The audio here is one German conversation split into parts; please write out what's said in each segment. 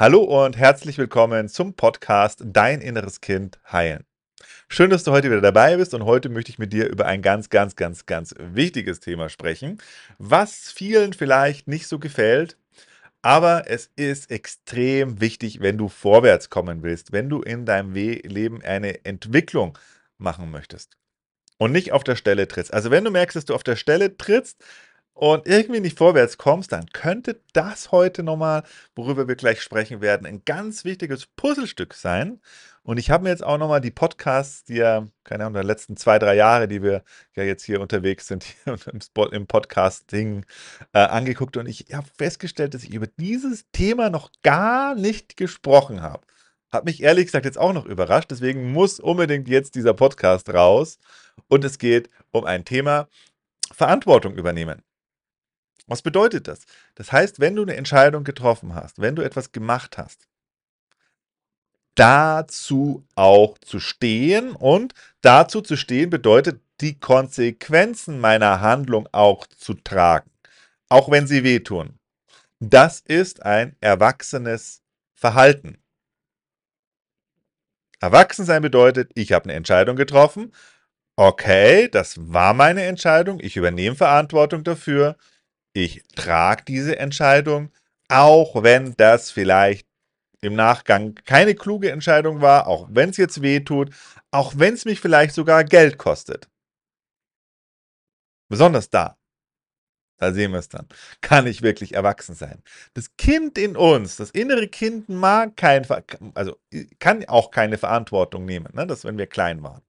Hallo und herzlich willkommen zum Podcast Dein inneres Kind heilen. Schön, dass du heute wieder dabei bist und heute möchte ich mit dir über ein ganz, ganz, ganz, ganz wichtiges Thema sprechen, was vielen vielleicht nicht so gefällt, aber es ist extrem wichtig, wenn du vorwärts kommen willst, wenn du in deinem Leben eine Entwicklung machen möchtest und nicht auf der Stelle trittst. Also wenn du merkst, dass du auf der Stelle trittst, und irgendwie nicht vorwärts kommst, dann könnte das heute nochmal, worüber wir gleich sprechen werden, ein ganz wichtiges Puzzlestück sein. Und ich habe mir jetzt auch nochmal die Podcasts, die ja, keine Ahnung, der letzten zwei, drei Jahre, die wir ja jetzt hier unterwegs sind, hier im, Podcasting äh, angeguckt. Und ich habe festgestellt, dass ich über dieses Thema noch gar nicht gesprochen habe. Hat mich ehrlich gesagt jetzt auch noch überrascht. Deswegen muss unbedingt jetzt dieser Podcast raus. Und es geht um ein Thema Verantwortung übernehmen. Was bedeutet das? Das heißt, wenn du eine Entscheidung getroffen hast, wenn du etwas gemacht hast, dazu auch zu stehen und dazu zu stehen bedeutet, die Konsequenzen meiner Handlung auch zu tragen, auch wenn sie wehtun. Das ist ein erwachsenes Verhalten. Erwachsensein bedeutet, ich habe eine Entscheidung getroffen. Okay, das war meine Entscheidung. Ich übernehme Verantwortung dafür ich trage diese Entscheidung, auch wenn das vielleicht im Nachgang keine kluge Entscheidung war, auch wenn es jetzt weh tut, auch wenn es mich vielleicht sogar Geld kostet. Besonders da, da sehen wir es dann, kann ich wirklich erwachsen sein. Das Kind in uns, das innere Kind mag kein, also kann auch keine Verantwortung nehmen, ne? das wenn wir klein waren.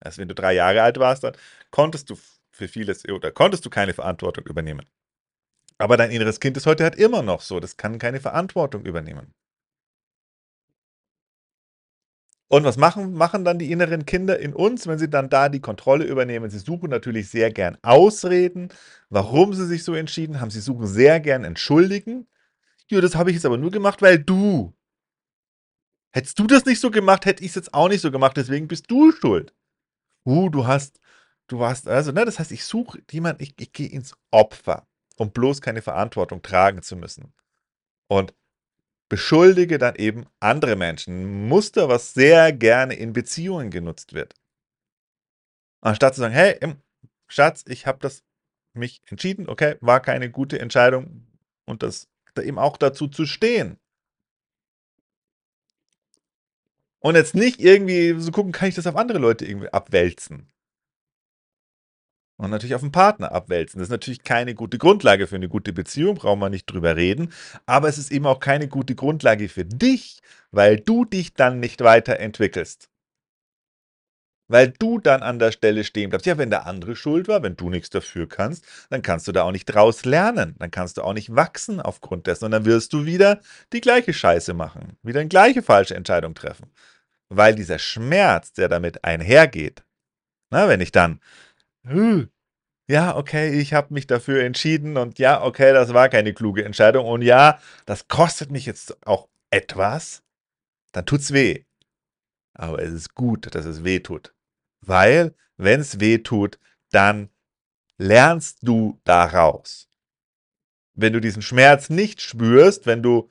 Also wenn du drei Jahre alt warst, dann konntest du für vieles oder konntest du keine Verantwortung übernehmen. Aber dein inneres Kind ist heute halt immer noch so. Das kann keine Verantwortung übernehmen. Und was machen, machen dann die inneren Kinder in uns, wenn sie dann da die Kontrolle übernehmen? Sie suchen natürlich sehr gern Ausreden, warum sie sich so entschieden haben. Sie suchen sehr gern Entschuldigen. Ja, das habe ich jetzt aber nur gemacht, weil du. Hättest du das nicht so gemacht, hätte ich es jetzt auch nicht so gemacht, deswegen bist du schuld. Uh, du hast, du warst, also, ne, das heißt, ich suche jemanden, ich, ich gehe ins Opfer um bloß keine Verantwortung tragen zu müssen. Und beschuldige dann eben andere Menschen. Ein Muster, was sehr gerne in Beziehungen genutzt wird. Anstatt zu sagen, hey, Schatz, ich habe das mich entschieden, okay, war keine gute Entscheidung und das da eben auch dazu zu stehen. Und jetzt nicht irgendwie so gucken, kann ich das auf andere Leute irgendwie abwälzen. Und natürlich auf den Partner abwälzen. Das ist natürlich keine gute Grundlage für eine gute Beziehung, brauchen wir nicht drüber reden. Aber es ist eben auch keine gute Grundlage für dich, weil du dich dann nicht weiterentwickelst. Weil du dann an der Stelle stehen bleibst. Ja, wenn der andere schuld war, wenn du nichts dafür kannst, dann kannst du da auch nicht draus lernen. Dann kannst du auch nicht wachsen aufgrund dessen. Und dann wirst du wieder die gleiche Scheiße machen. Wieder eine gleiche falsche Entscheidung treffen. Weil dieser Schmerz, der damit einhergeht, na, wenn ich dann ja, okay, ich habe mich dafür entschieden und ja, okay, das war keine kluge Entscheidung und ja, das kostet mich jetzt auch etwas, dann tut's weh. Aber es ist gut, dass es weh tut. Weil, wenn es weh tut, dann lernst du daraus. Wenn du diesen Schmerz nicht spürst, wenn du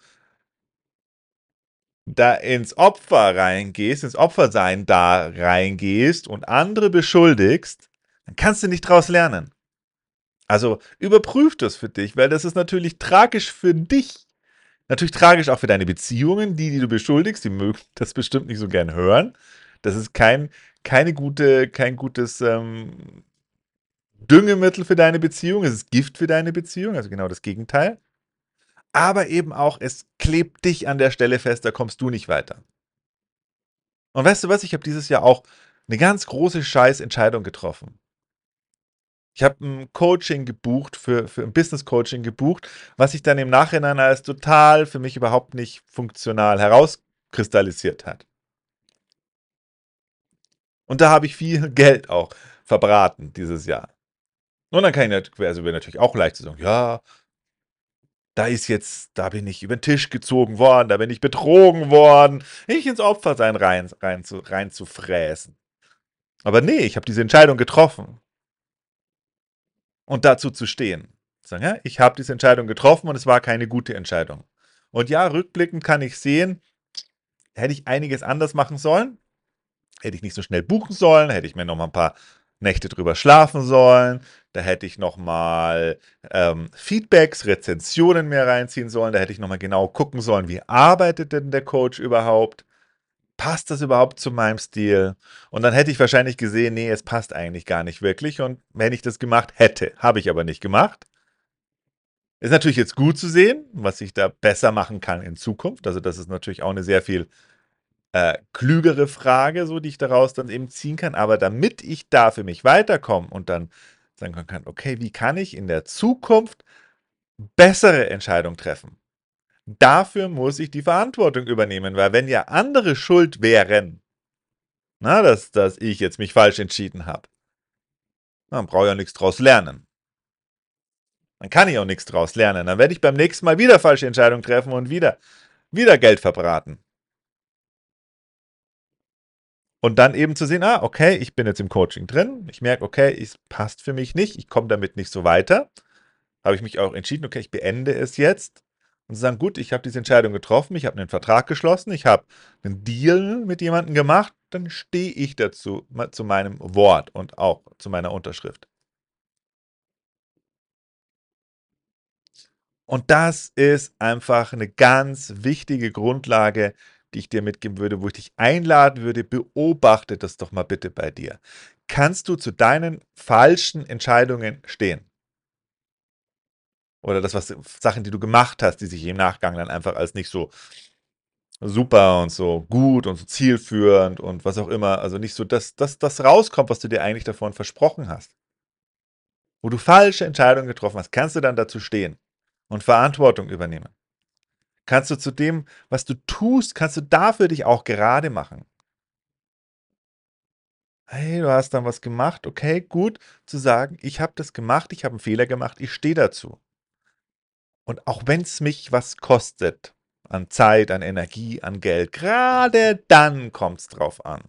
da ins Opfer reingehst, ins Opfersein da reingehst und andere beschuldigst, dann kannst du nicht daraus lernen. Also überprüf das für dich, weil das ist natürlich tragisch für dich. Natürlich tragisch auch für deine Beziehungen, die, die du beschuldigst, die mögen das bestimmt nicht so gern hören. Das ist kein, keine gute, kein gutes ähm, Düngemittel für deine Beziehung, es ist Gift für deine Beziehung, also genau das Gegenteil. Aber eben auch, es klebt dich an der Stelle fest, da kommst du nicht weiter. Und weißt du was, ich habe dieses Jahr auch eine ganz große Scheißentscheidung getroffen. Ich habe ein Coaching gebucht, für, für ein Business-Coaching gebucht, was sich dann im Nachhinein als total für mich überhaupt nicht funktional herauskristallisiert hat. Und da habe ich viel Geld auch verbraten dieses Jahr. Und dann kann ich also natürlich auch leicht sagen, ja, da ist jetzt, da bin ich über den Tisch gezogen worden, da bin ich betrogen worden, nicht ins Opfersein rein, rein, zu, rein zu fräsen. Aber nee, ich habe diese Entscheidung getroffen und dazu zu stehen. Sagen, ja, ich habe diese Entscheidung getroffen und es war keine gute Entscheidung. Und ja, rückblickend kann ich sehen, hätte ich einiges anders machen sollen. Hätte ich nicht so schnell buchen sollen, hätte ich mir noch mal ein paar Nächte drüber schlafen sollen. Da hätte ich noch mal ähm, Feedbacks, Rezensionen mehr reinziehen sollen. Da hätte ich noch mal genau gucken sollen, wie arbeitet denn der Coach überhaupt? Passt das überhaupt zu meinem Stil? Und dann hätte ich wahrscheinlich gesehen, nee, es passt eigentlich gar nicht wirklich. Und wenn ich das gemacht hätte, habe ich aber nicht gemacht. Ist natürlich jetzt gut zu sehen, was ich da besser machen kann in Zukunft. Also das ist natürlich auch eine sehr viel äh, klügere Frage, so die ich daraus dann eben ziehen kann. Aber damit ich da für mich weiterkomme und dann sagen kann, okay, wie kann ich in der Zukunft bessere Entscheidungen treffen? Dafür muss ich die Verantwortung übernehmen, weil wenn ja andere schuld wären, na, dass, dass ich jetzt mich falsch entschieden habe, dann brauche ich ja nichts draus lernen. Dann kann ich auch nichts draus lernen. Dann werde ich beim nächsten Mal wieder falsche Entscheidungen treffen und wieder, wieder Geld verbraten. Und dann eben zu sehen, ah, okay, ich bin jetzt im Coaching drin. Ich merke, okay, es passt für mich nicht. Ich komme damit nicht so weiter. Habe ich mich auch entschieden, okay, ich beende es jetzt. Und zu sagen, gut, ich habe diese Entscheidung getroffen, ich habe einen Vertrag geschlossen, ich habe einen Deal mit jemandem gemacht, dann stehe ich dazu, zu meinem Wort und auch zu meiner Unterschrift. Und das ist einfach eine ganz wichtige Grundlage, die ich dir mitgeben würde, wo ich dich einladen würde, beobachte das doch mal bitte bei dir. Kannst du zu deinen falschen Entscheidungen stehen? Oder das, was Sachen, die du gemacht hast, die sich im Nachgang dann einfach als nicht so super und so gut und so zielführend und was auch immer, also nicht so, dass das rauskommt, was du dir eigentlich davon versprochen hast. Wo du falsche Entscheidungen getroffen hast, kannst du dann dazu stehen und Verantwortung übernehmen. Kannst du zu dem, was du tust, kannst du dafür dich auch gerade machen. Hey, du hast dann was gemacht, okay, gut, zu sagen, ich habe das gemacht, ich habe einen Fehler gemacht, ich stehe dazu. Und auch wenn es mich was kostet, an Zeit, an Energie, an Geld, gerade dann kommt es drauf an.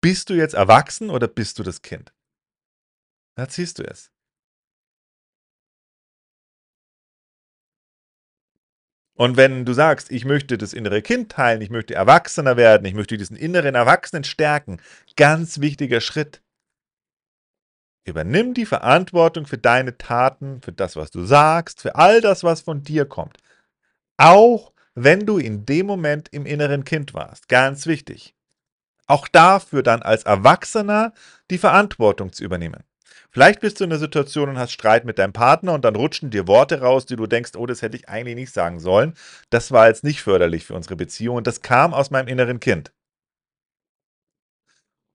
Bist du jetzt erwachsen oder bist du das Kind? Da ziehst du es. Und wenn du sagst, ich möchte das innere Kind teilen, ich möchte erwachsener werden, ich möchte diesen inneren Erwachsenen stärken, ganz wichtiger Schritt. Übernimm die Verantwortung für deine Taten, für das, was du sagst, für all das, was von dir kommt. Auch wenn du in dem Moment im inneren Kind warst. Ganz wichtig. Auch dafür dann als Erwachsener die Verantwortung zu übernehmen. Vielleicht bist du in der Situation und hast Streit mit deinem Partner und dann rutschen dir Worte raus, die du denkst, oh, das hätte ich eigentlich nicht sagen sollen. Das war jetzt nicht förderlich für unsere Beziehung und das kam aus meinem inneren Kind.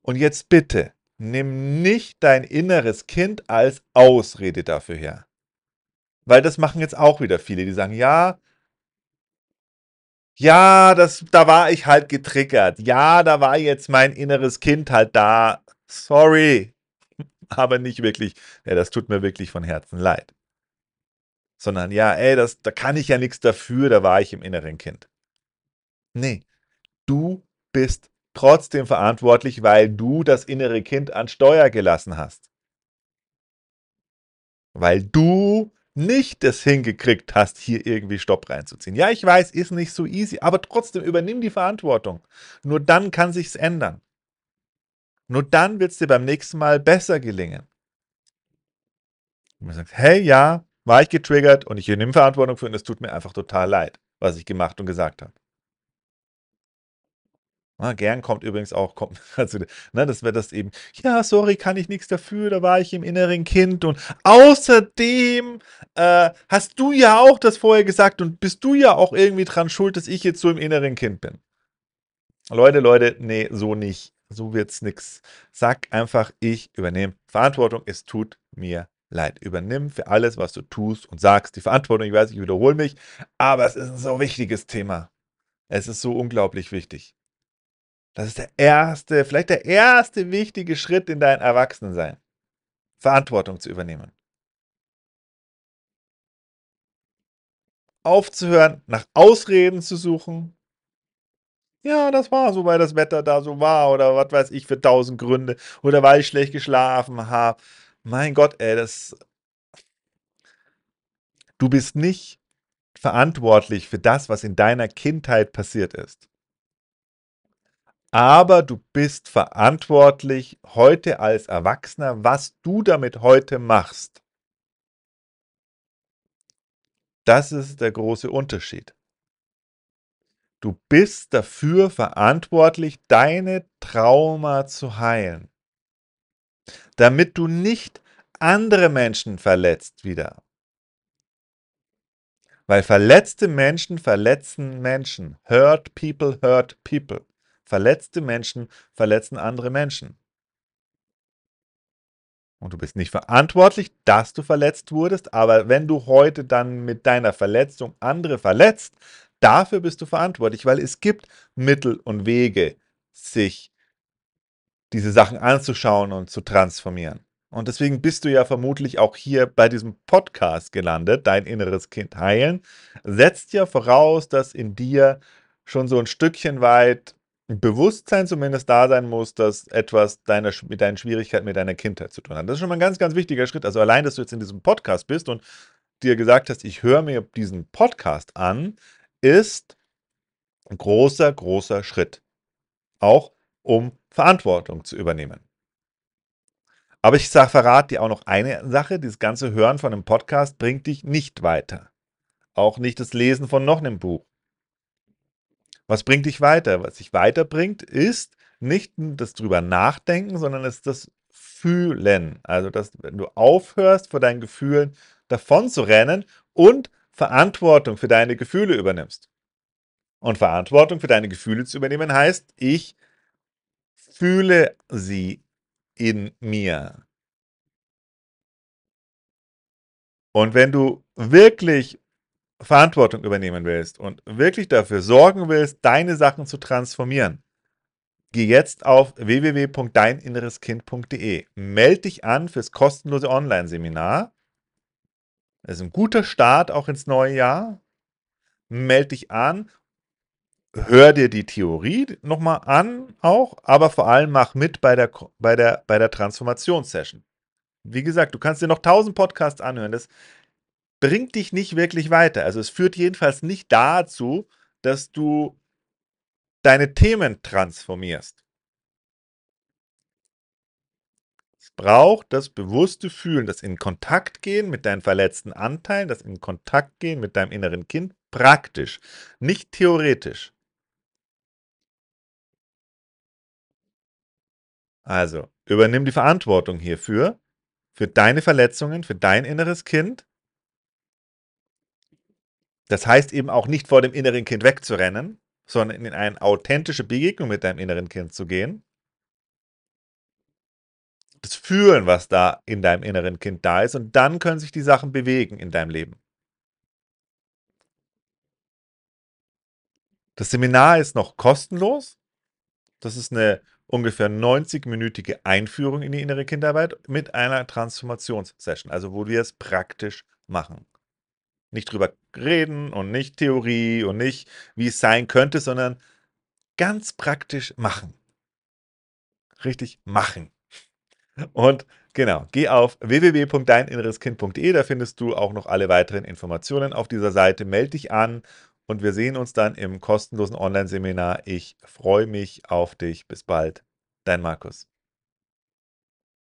Und jetzt bitte, nimm nicht dein inneres Kind als Ausrede dafür her. Weil das machen jetzt auch wieder viele, die sagen, ja, ja, das, da war ich halt getriggert. Ja, da war jetzt mein inneres Kind halt da. Sorry, aber nicht wirklich, ja, das tut mir wirklich von Herzen leid. Sondern ja, ey, das, da kann ich ja nichts dafür, da war ich im inneren Kind. Nee, du bist trotzdem verantwortlich, weil du das innere Kind an Steuer gelassen hast. Weil du nicht das hingekriegt hast, hier irgendwie Stopp reinzuziehen. Ja, ich weiß, ist nicht so easy, aber trotzdem übernimm die Verantwortung. Nur dann kann sich's ändern. Nur dann wird es dir beim nächsten Mal besser gelingen. Und man sagt, hey, ja, war ich getriggert und ich nehme Verantwortung für und es tut mir einfach total leid, was ich gemacht und gesagt habe. Ah, gern kommt übrigens auch, kommt, also, ne, das wäre das eben, ja, sorry, kann ich nichts dafür, da war ich im inneren Kind und außerdem äh, hast du ja auch das vorher gesagt und bist du ja auch irgendwie dran schuld, dass ich jetzt so im inneren Kind bin. Leute, Leute, nee, so nicht so wird's nix. Sag einfach, ich übernehme Verantwortung, es tut mir leid. Übernimm für alles, was du tust und sagst, die Verantwortung. Ich weiß, ich wiederhole mich, aber es ist ein so wichtiges Thema. Es ist so unglaublich wichtig. Das ist der erste, vielleicht der erste wichtige Schritt in dein Erwachsenensein. Verantwortung zu übernehmen. Aufzuhören, nach Ausreden zu suchen, ja, das war so, weil das Wetter da so war oder was weiß ich für tausend Gründe oder weil ich schlecht geschlafen habe. Mein Gott, ey, das. Du bist nicht verantwortlich für das, was in deiner Kindheit passiert ist. Aber du bist verantwortlich heute als Erwachsener, was du damit heute machst. Das ist der große Unterschied. Du bist dafür verantwortlich, deine Trauma zu heilen, damit du nicht andere Menschen verletzt wieder. Weil verletzte Menschen verletzen Menschen. Hurt people hurt people. Verletzte Menschen verletzen andere Menschen. Und du bist nicht verantwortlich, dass du verletzt wurdest, aber wenn du heute dann mit deiner Verletzung andere verletzt, dafür bist du verantwortlich, weil es gibt Mittel und Wege, sich diese Sachen anzuschauen und zu transformieren. Und deswegen bist du ja vermutlich auch hier bei diesem Podcast gelandet, dein inneres Kind heilen, setzt ja voraus, dass in dir schon so ein Stückchen weit Bewusstsein zumindest da sein muss, dass etwas deiner, mit deinen Schwierigkeiten mit deiner Kindheit zu tun hat. Das ist schon mal ein ganz, ganz wichtiger Schritt. Also allein, dass du jetzt in diesem Podcast bist und dir gesagt hast, ich höre mir diesen Podcast an, ist ein großer, großer Schritt. Auch um Verantwortung zu übernehmen. Aber ich sag, verrate dir auch noch eine Sache, dieses ganze Hören von einem Podcast bringt dich nicht weiter. Auch nicht das Lesen von noch einem Buch. Was bringt dich weiter? Was dich weiterbringt, ist nicht das drüber nachdenken, sondern es ist das Fühlen. Also, dass wenn du aufhörst, vor deinen Gefühlen davon zu rennen und Verantwortung für deine Gefühle übernimmst. Und Verantwortung für deine Gefühle zu übernehmen heißt, ich fühle sie in mir. Und wenn du wirklich Verantwortung übernehmen willst und wirklich dafür sorgen willst, deine Sachen zu transformieren, geh jetzt auf www.deininnereskind.de. Meld dich an fürs kostenlose Online-Seminar. Das ist ein guter Start auch ins neue Jahr. Meld dich an. Hör dir die Theorie nochmal an, auch, aber vor allem mach mit bei der, bei der, bei der Transformationssession. Wie gesagt, du kannst dir noch 1000 Podcasts anhören. Das bringt dich nicht wirklich weiter. Also es führt jedenfalls nicht dazu, dass du deine Themen transformierst. Es braucht das bewusste Fühlen, das in Kontakt gehen mit deinen verletzten Anteilen, das in Kontakt gehen mit deinem inneren Kind, praktisch, nicht theoretisch. Also, übernimm die Verantwortung hierfür, für deine Verletzungen, für dein inneres Kind das heißt eben auch nicht vor dem inneren Kind wegzurennen, sondern in eine authentische Begegnung mit deinem inneren Kind zu gehen. Das Fühlen, was da in deinem inneren Kind da ist, und dann können sich die Sachen bewegen in deinem Leben. Das Seminar ist noch kostenlos. Das ist eine ungefähr 90-minütige Einführung in die innere Kindarbeit mit einer Transformationssession, also wo wir es praktisch machen nicht drüber reden und nicht Theorie und nicht, wie es sein könnte, sondern ganz praktisch machen. Richtig machen. Und genau, geh auf www.deininnereskind.de, da findest du auch noch alle weiteren Informationen auf dieser Seite. Meld dich an und wir sehen uns dann im kostenlosen Online-Seminar. Ich freue mich auf dich. Bis bald. Dein Markus.